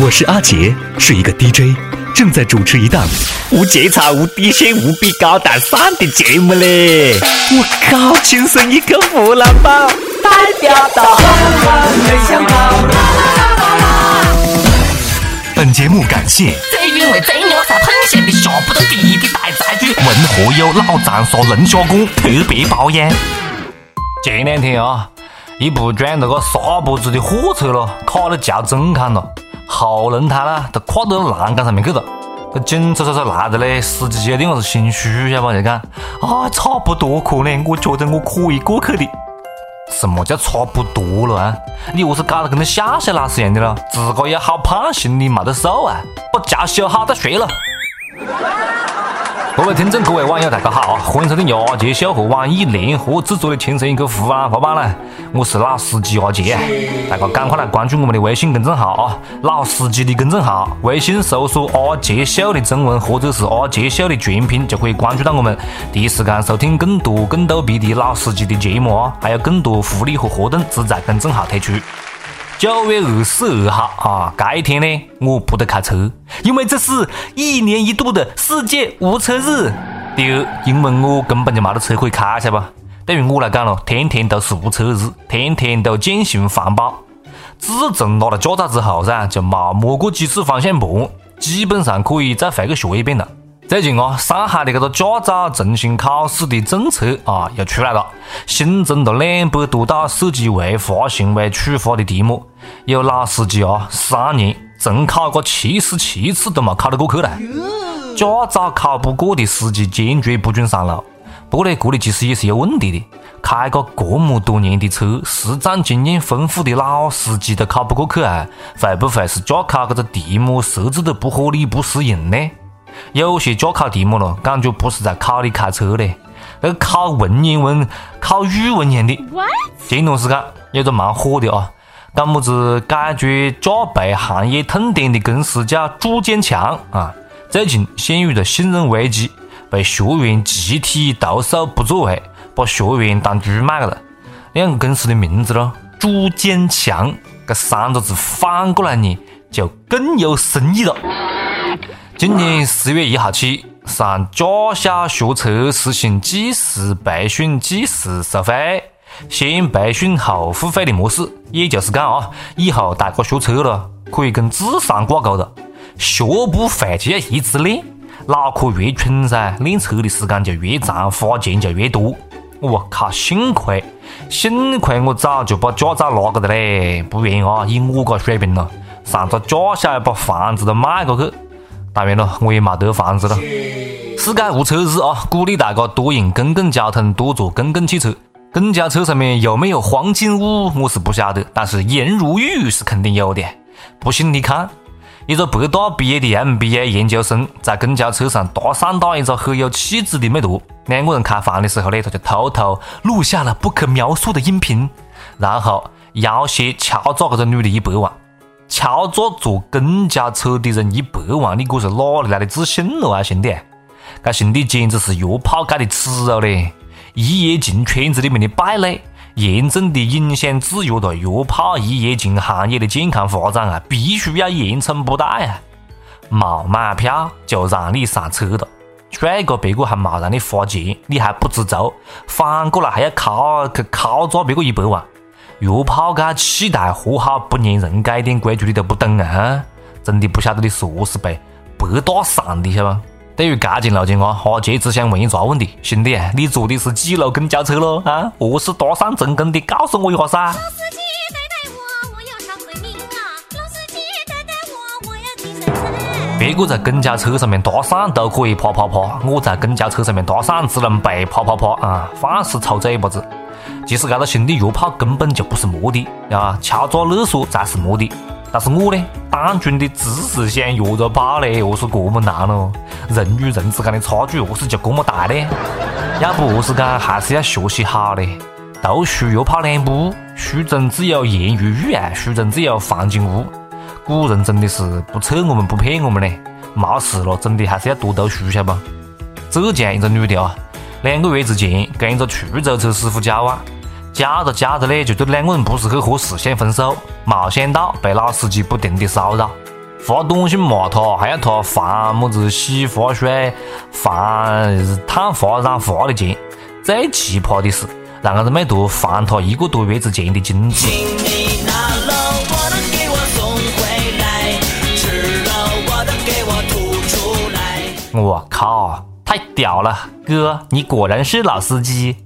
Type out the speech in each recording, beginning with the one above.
我是阿杰，是一个 DJ，正在主持一档无节操、无底线、无比高大上的节目嘞！我靠，亲生一个湖南宝，代表到，没想到。本节目感谢最原味、最牛才喷咸的下不得地的大菜具，文和友老长沙龙虾馆特别包养。前两天啊，一部装那个沙坡子的货车咯，卡到桥中间了，后轮胎呢都跨到栏杆上面去了。这警察叔叔来着嘞，司机一定是心虚，晓得不？就讲啊，差不多可能，我觉得我可以过去的。什么叫差不多了啊？你何是搞得跟那下下老师一样的咯？自个也好胖，心里没得数啊！把脚修好再说了。各位听众，各位网友，大家好，欢迎收听阿杰秀和网易联合制作的《轻松一刻湖南话版》啦！我是老司机阿杰，大家赶快来关注我们的微信公众号啊！老司机的公众号，微信搜索“阿杰秀”的中文或者是“阿杰秀”的全拼，就可以关注到我们，第一时间收听更多更逗逼的老司机的节目啊！还有更多福利和活动只在公众号推出。九月二十二号啊，这一天呢，我不得开车，因为这是一年一度的世界无车日。第二，因为我根本就没得车可以开，晓得吧？对于我来讲咯，天天都是无车日，天天都践行环保。自从拿了驾照之后噻，就没摸过几次方向盘，基本上可以再回去学一遍了。最近啊，上海的这个驾照重新考试的政策啊又出来了，新增了两百多道涉及违法行为处罚的题目。有老司机啊，三年重考个七十七次都没考得过去嘞。驾照考不过的司机坚决不准上路。不过呢，这里其实也是有问题的，开个这么多年的车，实战经验丰富的老司机都考不过去啊，会不会是驾考这个题目设置的不合理、不适应呢？有些驾考题目咯，感觉不是在考你开车嘞，那个考文言文、考语文一样的。前段时间有个蛮火的啊，讲么子解决驾培行业痛点的公司叫朱建强啊，最近陷入了信任危机，被学员集体投诉不作为，把学员当猪卖了。两个公司的名字咯，铸剑强，这三个字反过来念就更有深意了。今年十月一号起，上驾校学车实行计时培训、计时收费，先培训后付费的模式。也就是讲啊，以后大家学车了，可以跟智商挂钩了。学不会就要一直练，脑壳越蠢噻，练车的时间就越长，花钱就越多。我靠，幸亏幸亏我早就把驾照拿过来嘞，不然啊，以我个水平了，上个驾校把房子都卖过去。当然了，我也没得房子了。世界无车日啊，鼓励大家多用公共交通，多坐公共汽车。公交车上面有没有黄金屋，我是不晓得，但是颜如玉是肯定有的。不信你看，一个北大毕业的 MBA 研究生在公交车上搭讪到一个很有气质的妹坨，两个人开房的时候呢，他就偷偷录下了不可描述的音频，然后要挟敲诈这个女的一百万。敲诈坐公交车的人一百万，你这是哪里来的自信了啊，兄弟？这兄弟简直是约炮界的耻辱嘞！一夜情圈子里面的败类，严重的影响制约了约炮一夜情行业的健康发展啊！必须要严惩不贷啊！没买票就让你上车了，帅哥，别个还没让你花钱，你还不知足，反过来还要敲去敲诈别个一百万。约炮界气代和好，不粘人这一点规矩你都不懂啊！真的不晓得你是何是被白搭上的，晓得吧？对于这件路径啊，哈杰只想问一个问题：兄弟，你坐的是几路公交车咯？啊，何是搭讪成功的？告诉我一下噻！别个在公交车上面搭讪都可以啪啪啪，我在公交车上面搭讪只能被啪啪啪啊！放肆抽嘴巴子！其实，这个兄弟约炮根本就不是目的啊，敲诈勒索才是目的。但是我呢，单纯的只是想约着炮嘞，何是这么难咯？人与人之间的差距何是就这么大呢？要不何是讲还是要学习好嘞？读书约炮两步，书中自有颜如玉啊，书中自有黄金屋。古人真的是不测我们不骗我们嘞，没事了，真的还是要多读书，晓得不？浙江一个女的啊。两个月之前，跟一个出租车师傅交往，交着交着呢，就对两个人不是很合适，想分手。没想到被老司机不停的骚扰，发短信骂他，还要他还么子洗发水、还烫发染发的钱。最奇葩的是，让这个美图还他一个多月之前的金子。我靠，屌了，哥，你果然是老司机。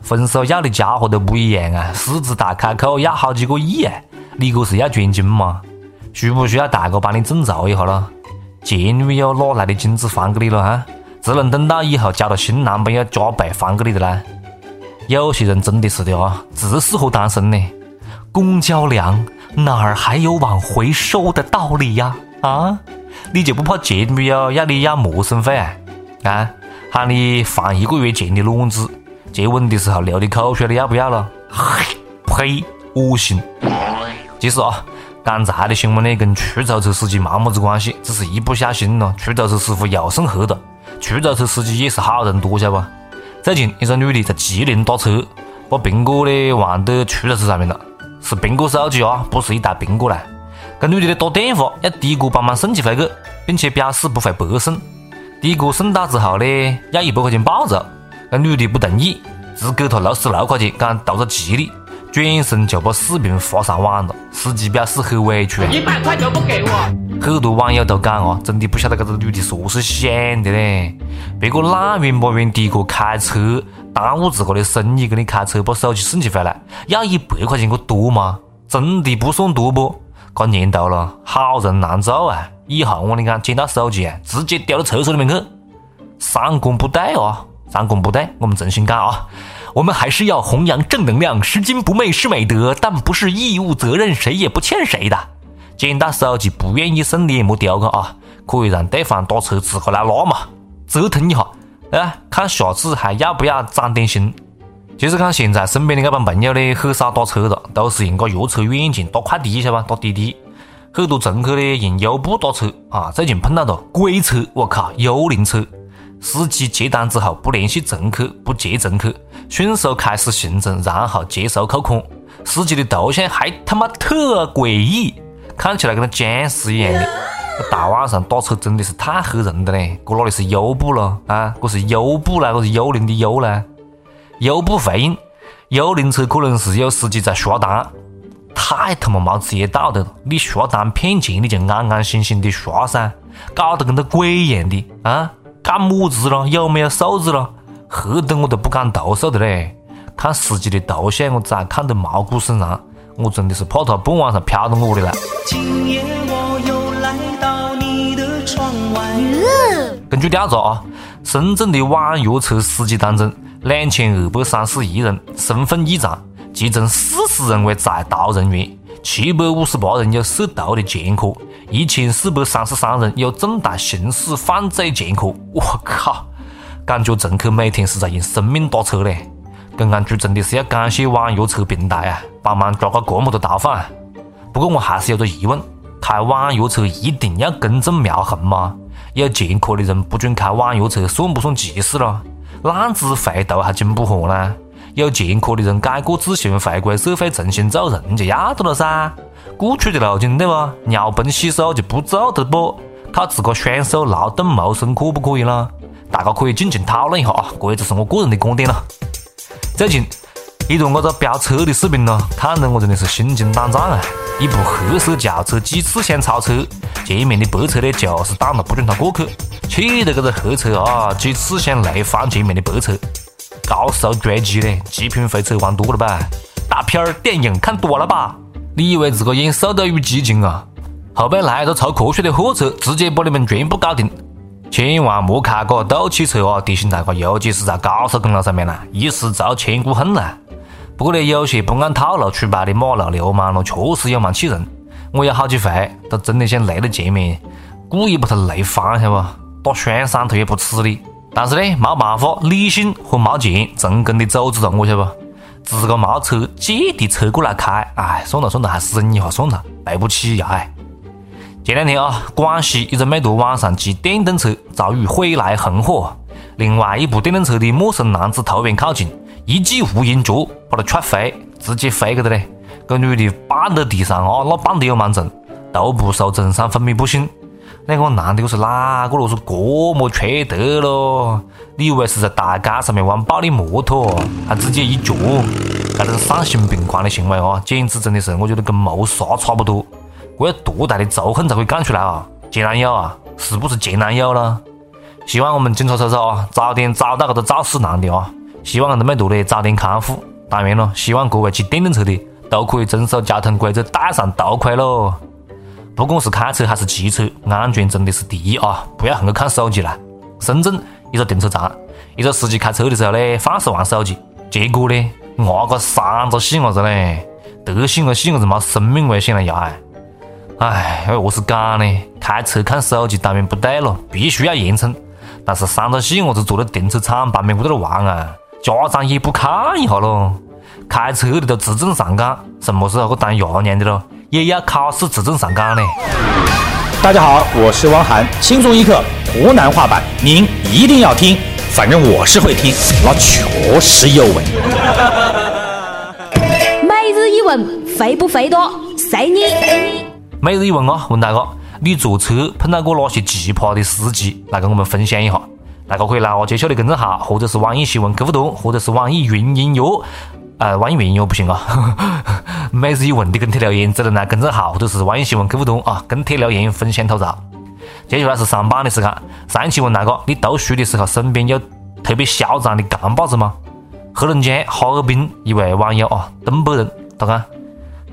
分手要的家伙都不一样啊，狮子大开口要好几个亿啊！你这是要捐精吗？需不需要大哥帮你众筹一下咯？前女友哪来的金子还给你了啊？只能等到以后交了新男朋友加倍还给你的啦。有些人真的是的啊，只适合单身呢。公交凉，哪儿还有往回收的道理呀？啊？你就不怕前女友要你要陌生费啊？啊？喊你还一个月前的卵子，接吻的时候流的口水，你要不要了？呸！恶心。其实啊，刚才的新闻呢，跟出租车司机没么子关系，只是一不小心咯，出租车师傅又送黑了。出租车司机也是好人多，晓得不？最近一个女的在吉林打车，把苹果呢忘到出租车上面了，是苹果手机啊，不是一袋苹果啦。跟女的呢打电话要的哥帮忙送起回去，并且表示不会白送。的哥送到之后呢，要一百块钱报酬，那女的不同意，只给他六十六块钱，讲图个吉利，转身就把视频发上网了。司机表示很委屈，一百块都不给我。很多网友都讲啊，真的不晓得这个女的是何是想的呢？别个懒远不远的哥开车耽误自个的生意，给你开车把手机送起回来，要一百块钱，个多吗？真的不算多不？这年头了，好人难做啊！以后我跟你讲，捡到手机啊，直接丢到厕所里面去。三观不对啊，三观不对，我们重新讲啊。我们还是要弘扬正能量，拾金不昧是美德，但不是义务责任，谁也不欠谁的。捡到手机不愿意送的也莫丢去啊，可以让对方打车自个来拿嘛，折腾一下，哎，看下次还要不要长点心。其实看现在身边的这帮朋友呢，很少打车了，都是用个约车软件打快递，晓得吧？打滴滴，很多乘客呢用优步打车啊。最近碰到了鬼车，我靠，幽灵车！司机接单之后不联系乘客，不接乘客，迅速开始行程，然后接收扣款。司机的头像还他妈特诡异，看起来跟那僵尸一样的。大晚上打车真的是太吓人了嘞！这哪里是优步了啊？这是优步啦，这是幽灵的幽啦。优步回应：幽灵车可能是有司机在刷单，太他妈没职业道德了！你刷单骗钱，你就安安心心的刷噻，搞得跟个鬼一样的啊！干么子咯？有没有素质咯？吓得我都不敢投诉的嘞！看司机的头像，我再看得毛骨悚然，我真的是怕他半晚上飘到我的来。根据调查啊，深圳的网约车司机当中。两千二百三十一人身份异常，其中四十人为在逃人员，七百五十八人有涉毒的前科，一千四百三十三人有重大刑事犯罪前科。我靠，感觉乘客每天是在用生命打车嘞！公安局真的是要感谢网约车平台啊，帮忙抓个这么多逃犯。不过我还是有个疑问：开网约车一定要公正描痕吗？有前科的人不准开网约车，算不算歧视了？浪子回头还经不活呢？有前科的人改过自新，回归社会重新做人就要得了噻。过去的路径对不？尿盆洗手就不做的不？靠自个双手劳动谋生可不可以呢？大家可以尽情讨论一下啊，这只是我个人的观点了。最近一段我个飙车的视频呢，看得我真的是心惊胆战啊！一部黑色轿车几次想超车，前面的白车呢就是挡了不准他过去。气得这个黑车啊，几次想来翻前面的白车，高速追击呢，极品飞车玩多了吧？大片电影看多了吧？你以为自个演《速度与激情》啊？后边来个超科学的货车，直接把你们全部搞定！千万莫开个斗气车啊！提醒大家，尤其是在高速公路上面啦，一失足千古恨呐！不过呢，有些不按套路出牌的马路流氓咯，确实有蛮气人。我有好几回都真的想雷到前面，故意把他雷翻，晓得不？打双闪他也不吃你，但是呢，没办法，理性和没钱，成功的阻止了，我晓得不？自个没车，借的车过来开，哎，算了算了，还是忍一下算了，赔不起呀！哎，前两天啊，广西一个美图晚上骑电动车遭遇毁来横祸，另外一部电动车的陌生男子突然靠近，一记无影脚把他踹飞，直接飞去了嘞！这女的绊到地上啊，那绊得有蛮重，头部受重伤，昏迷不醒。那个男的我是哪个咯？是这么缺德咯？你以为是在大街上面玩暴力摩托，还直接一脚？这个丧心病狂的行为啊！简直真的是，我觉得跟谋杀差不多。这要多大的仇恨才会干出来啊？前男友啊，是不是前男友了？希望我们警察叔叔啊，早点找到这个肇事男的啊！希望他们多的早点康复。当然了，希望各位骑电动车的都可以遵守交通规则，戴上头盔喽。不管是开车还是骑车，安全真的是第一啊！不要横个看手机了。深圳一个停车场，一个司机开车的时候呢，放肆玩手机，结果呢，压个三个细伢子嘞，德行个细伢子冒生命危险了呀哎！哎，何是讲呢？开车看手机当然不对了，必须要严惩。但是三个细伢子坐在停车场旁边在那玩啊，家长也不看一下咯？开车的都自证上岗，什么时候去当爷娘的咯？也要考试自证上岗呢。大家好，我是汪涵，轻松一刻湖南话版，您一定要听，反正我是会听，那确实有味。每日一问，肥不肥多？随你。每日一问啊，问大哥，你坐车碰到过哪些奇葩的司机？来跟我们分享一下。大家可以来我介绍的公众号，或者是网易新闻客户端，或者是网易云音乐。呃，网易云音乐不行啊。每日一问的跟帖留言只能来公众号或者是网易新闻客户端啊，跟帖留言分享吐槽。接下来是上榜的时间。上一期问大哥，你读书的时候身边有特别嚣张的干把子吗？黑龙江哈尔滨一位网友啊，东北人，他讲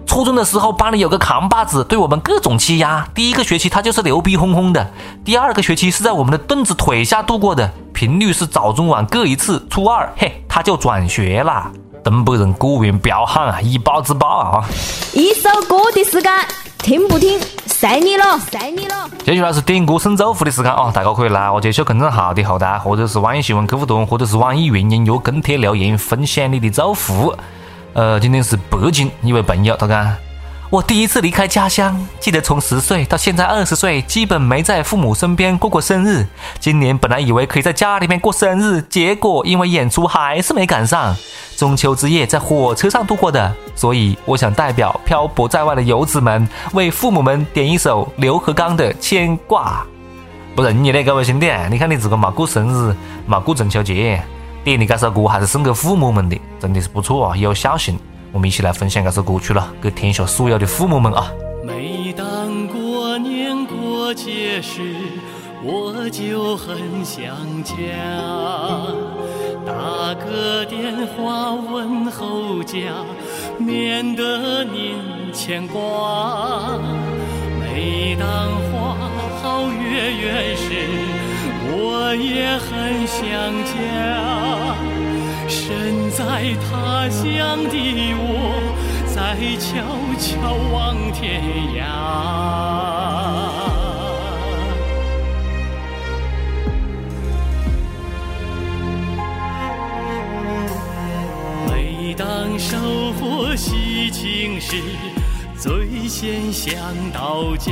初中的时候班里有个扛把子，对我们各种欺压。第一个学期他就是牛逼哄哄的，第二个学期是在我们的凳子腿下度过的，频率是早中晚各一次。初二，嘿，他就转学啦。东北人果然彪悍啊，以暴制暴啊！一首歌的时间，听不听随你了，随你了。接下来是点歌送祝福的时间啊！大家可以来我介绍公众号的后台，或者是网易新闻客户端，或者是网易云音乐跟帖留言，分享你的祝福。呃，今天是北京一位朋友，他讲。我第一次离开家乡，记得从十岁到现在二十岁，基本没在父母身边过过生日。今年本来以为可以在家里面过生日，结果因为演出还是没赶上。中秋之夜在火车上度过的，所以我想代表漂泊在外的游子们，为父母们点一首刘和刚的《牵挂》。不容易嘞，各位兄弟，你看你自个没过生日，没过中秋节，点的这首歌还是送给父母们的，真的是不错啊，有孝心。我们一起来分享这首歌曲了，给天下所有的父母们啊！每当过年过节时，我就很想家，打个电话问候家，免得您牵挂。每当花好月圆时，我也很想家。身在他乡的我，在悄悄望天涯。每当收获喜庆时，最先想到家，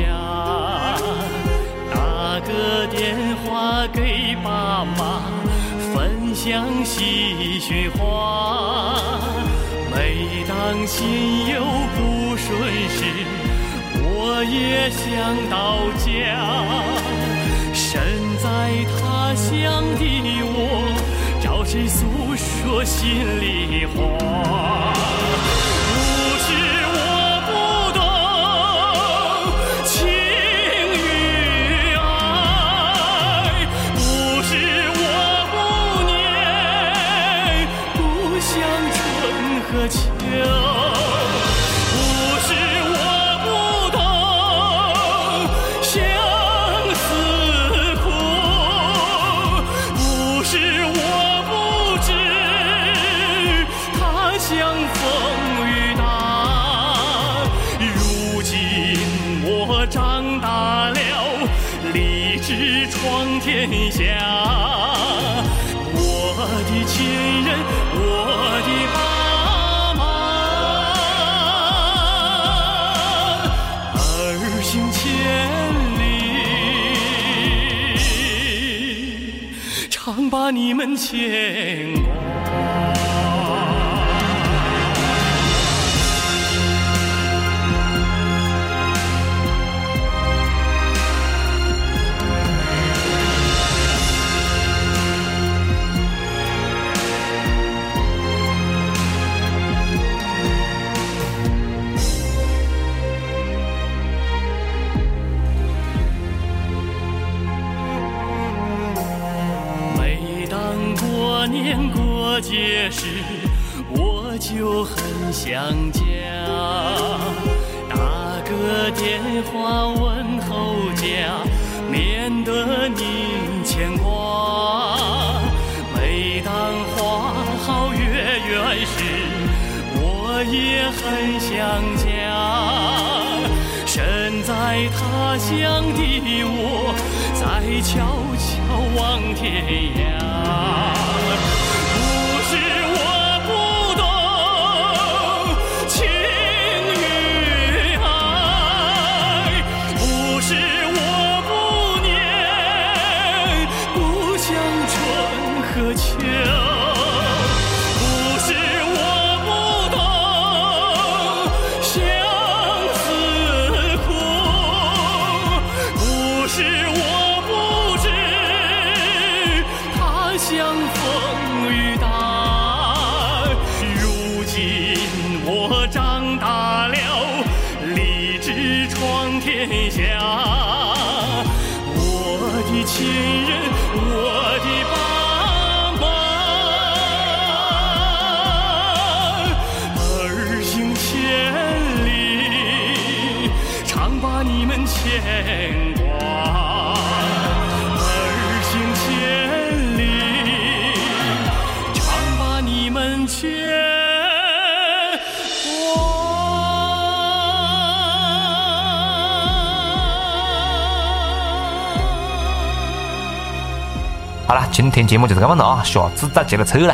打个电话给爸妈。分享喜讯话，每当心有不顺时，我也想到家。身在他乡的我，找谁诉说心里话？天下，我的亲人，我的爸妈，儿行千里，常把你们牵挂。我也很想家。身在他乡的我，在悄悄望天涯。牵挂。儿行千里，常把你们牵挂。好了，今天节目就是这么子啊，下次再接着扯了。